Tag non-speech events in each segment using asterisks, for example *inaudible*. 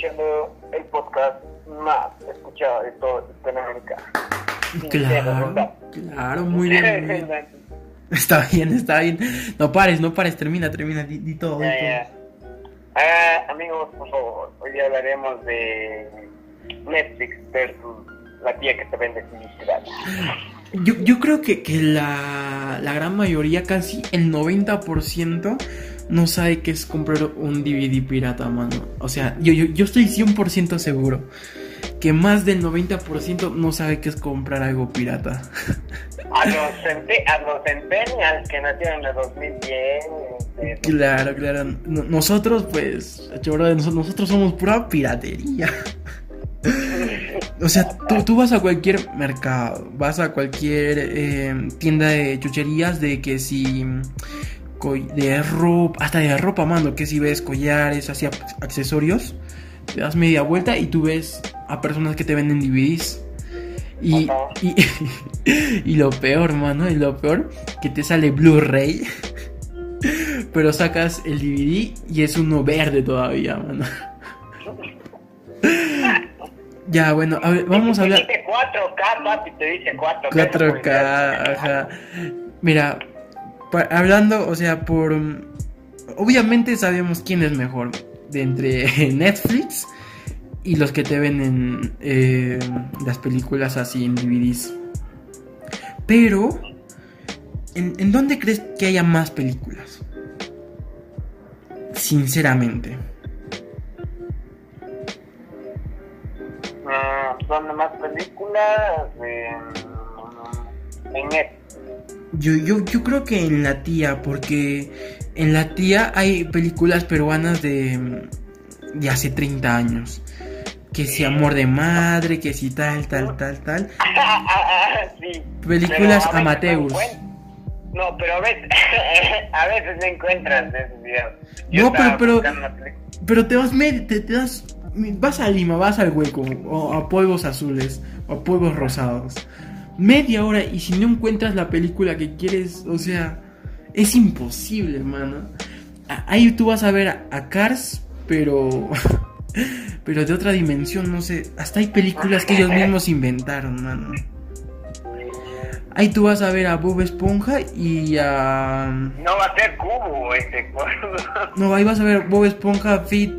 escuchando el podcast más escuchado de todo Hispanoamérica. Claro, claro, muy bien. Muy bien. *laughs* Está bien, está bien. No pares, no pares, termina, termina, di, di todo. Ya, ya. Ah, amigos, por favor, hoy hablaremos de Netflix versus la tía que te vende publicidad. Yo, yo creo que, que la, la gran mayoría, casi el 90%, no sabe qué es comprar un DVD pirata, mano. O sea, yo, yo, yo estoy 100% seguro que más del 90% no sabe qué es comprar algo pirata. *laughs* A los, a los centennials que nacieron en el 2010. este, Claro, claro. No- nosotros, pues, nosotros somos pura piratería. *laughs* O sea, tú, tú vas a cualquier mercado, vas a cualquier eh, tienda de chucherías de que si de ropa, hasta de ropa, mando, que si ves collares, así ac- accesorios, te das media vuelta y tú ves a personas que te venden DVDs. Y, y, *laughs* y lo peor, mano, y lo peor, que te sale Blu-ray. *laughs* Pero sacas el DVD y es uno verde todavía, mano. *laughs* Ya, bueno, a ver, vamos a te hablar. dice 4K, papi, te dice 4K. 4K, ajá. Mira, hablando, o sea, por. Obviamente sabemos quién es mejor. De entre *laughs* Netflix y los que te venden eh, las películas así en DVDs. Pero, ¿en, dónde crees que haya más películas? Sinceramente. Mm, son más películas en, en Netflix. Yo, yo, yo creo que en la tía, porque en la tía hay películas peruanas de, de hace 30 años. Que si amor de madre, que si tal, tal, tal, tal. *laughs* sí. Películas amateurs. No, pero a veces, *laughs* a veces no encuentras esos videos. Yo No, pero- pero- Pero te vas, te, te das, vas a Lima, vas al hueco, o a polvos azules, o a polvos rosados. Media hora y si no encuentras la película que quieres, o sea, es imposible, hermano. Ahí tú vas a ver a, a Cars, pero, *laughs* pero de otra dimensión, no sé. Hasta hay películas que ellos mismos inventaron, mano. Ahí tú vas a ver a Bob Esponja y a... No va a ser cubo este No, ahí vas a ver Bob Esponja Fit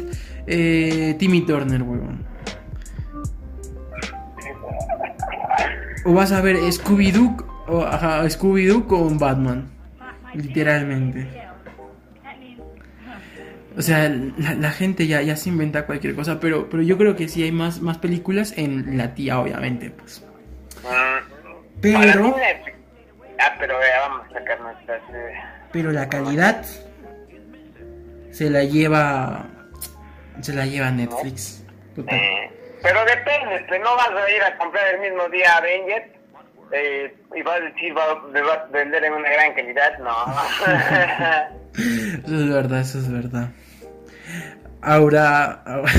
eh, Timmy Turner, weón. O vas a ver Scooby-Doo o, ajá, Scooby-Doo con Batman. Literalmente. O sea, la, la gente ya, ya se inventa cualquier cosa, pero, pero yo creo que sí hay más, más películas en la tía, obviamente, pues. Mm, Pero, Ah, pero vea, vamos a sacar nuestras... pero la calidad se la lleva, se la lleva Netflix. Total. eh, pero depende, este, no vas a ir a comprar el mismo día Avengers eh, y vas a decir, va, vas a vender en una gran calidad, no. *laughs* Eso es verdad, eso es verdad. Ahora, ahora-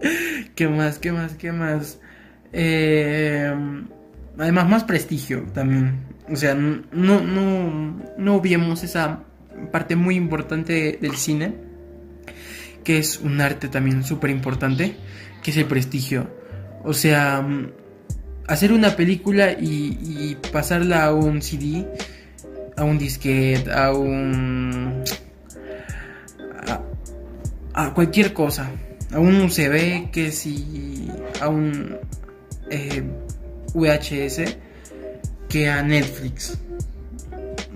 *laughs* ¿qué más? ¿Qué más? ¿Qué más? Eh, además, más prestigio también. O sea, no, no, no obviemos esa parte muy importante del cine, que es un arte también súper importante, que es el prestigio. O sea, mm, hacer una película y, pasarla a un CD, a un disquete, a un... A, cualquier cosa. A un USB, que si... A un eh, VHS, que a Netflix.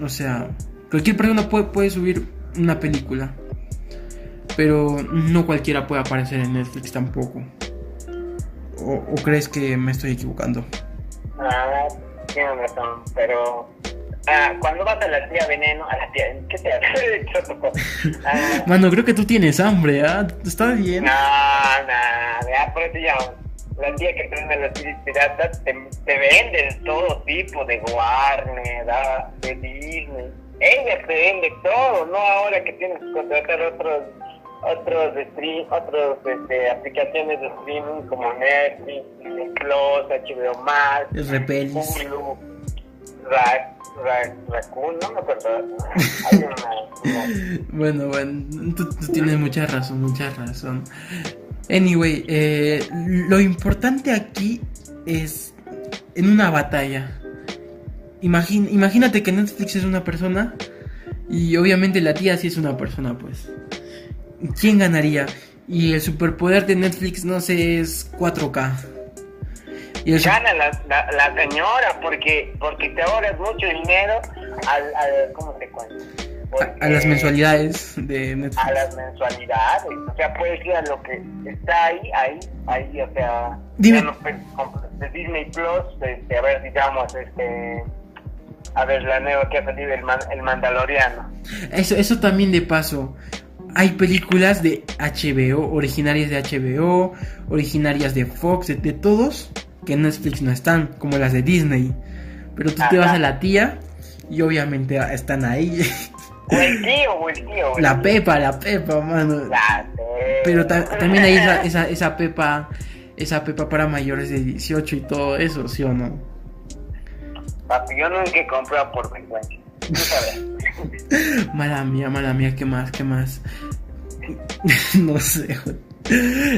O sea, cualquier persona puede, puede subir una película. Pero no cualquiera puede aparecer en Netflix tampoco. ¿O, o crees que me estoy equivocando? Ah, tienes razón, pero ah, cuando vas a la tía Veneno, a la tía, ¿qué te hace? *laughs* ah, Mano, creo que tú tienes hambre, ¿ah? Está bien. no, no, ya por eso ya, la tía que prende las series piratas te, te vende de todo tipo, de Warner, ah, de Disney. Ella te vende todo, no ahora que tienes que contratar otros otros stream, otros este, aplicaciones de streaming como Netflix, Plus, HBO Max, Es repelis. Hulu, Ra, Ra, Raccoon, no me acuerdo. *laughs* Hay una, como- Bueno, bueno, tú, tú tienes mucha razón, mucha razón. Anyway, eh, lo importante aquí es en una batalla. Imagín- imagínate que Netflix es una persona y obviamente la tía sí es una persona, pues. ¿Quién ganaría? Y el superpoder de Netflix, no sé, es 4K. Y el su- Gana la, la, la señora porque porque te ahorras mucho dinero al, al ¿cómo te cuento? a, a las mensualidades de Netflix. a las mensualidades, o sea, puedes ir a lo que está ahí, ahí, ahí, o sea, Dime. de Disney Plus, este, a ver, digamos, este, a ver, la nueva que ha salido, el, Man- el Mandaloriano. Eso, eso también de paso. Hay películas de HBO, originarias de HBO, originarias de Fox, de, de todos, que en Netflix no están, como las de Disney. Pero tú te vas a la tía y obviamente están ahí. *laughs* O el tío, o el tío. o el La. Pepa, la Pepa, mano. La Pepa. Pero ta- también hay esa, esa, *laughs* esa Pepa, esa Pepa para mayores de 18 y todo eso, ¿sí o no? Papi, yo nunca he comprado por vergüenza. *laughs* Mala mía, mala mía, ¿qué más? ¿Qué más? *laughs* no sé.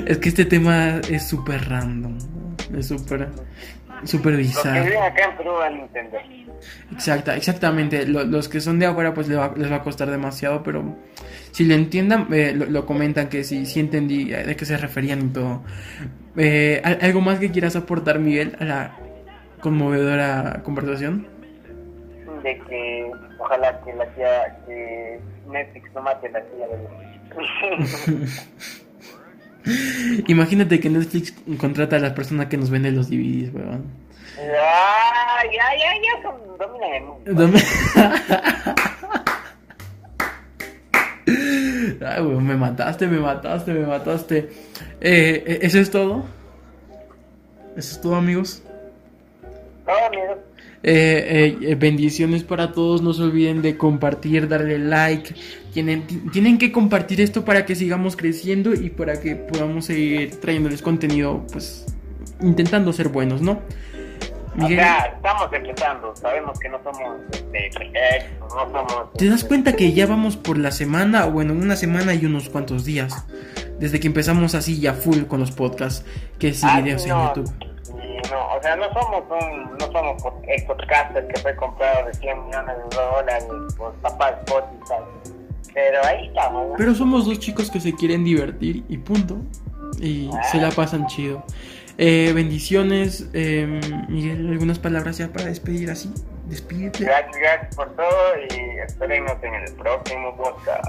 Es que este tema es súper random. ¿no? Es súper súper Los que bizarro. acá en Perú van a entender. Exacta, exactamente. Lo- los que son de afuera pues les va, les va a costar demasiado, pero si lo entiendan, eh, lo, lo comentan que sí, sí entendí eh, de qué se referían y todo. Eh, ¿al- ¿Algo más que quieras aportar, Miguel, a la conmovedora conversación? De que ojalá que la tía, que Netflix no mate a la tía de *laughs* Imagínate que Netflix contrata a la persona que nos vende los DVDs, weón. Ya, ya, ya, ya, son- dominan el mundo. Dame- *laughs* Ay, weón, me mataste, me mataste, me mataste. Eh, eh, ¿Eso es todo? ¿Eso es todo, amigos? No, amigos. Eh, eh, eh, bendiciones para todos. No se olviden de compartir, darle like. Tienen, ti- tienen que compartir esto para que sigamos creciendo y para que podamos seguir trayéndoles contenido, pues intentando ser buenos, ¿no? O Miguel, sea, estamos empezando, sabemos que no somos este, perfectos, no somos... ¿te das este, cuenta que ya vamos por la semana? O bueno, una semana y unos cuantos días. Desde que empezamos así ya full con los podcasts, que sí, ah, videos en YouTube. O sea, no somos un, no somos el podcaster que fue comprado de 100 millones de dólares por papá Spotify. Pero ahí estamos, ¿no? Pero somos dos chicos que se quieren divertir y punto. Y se la pasan chido. Eh, bendiciones, eh, Miguel, algunas palabras ya para despedir así. Despídete. Gracias, gracias por todo y esperemos en el próximo podcast.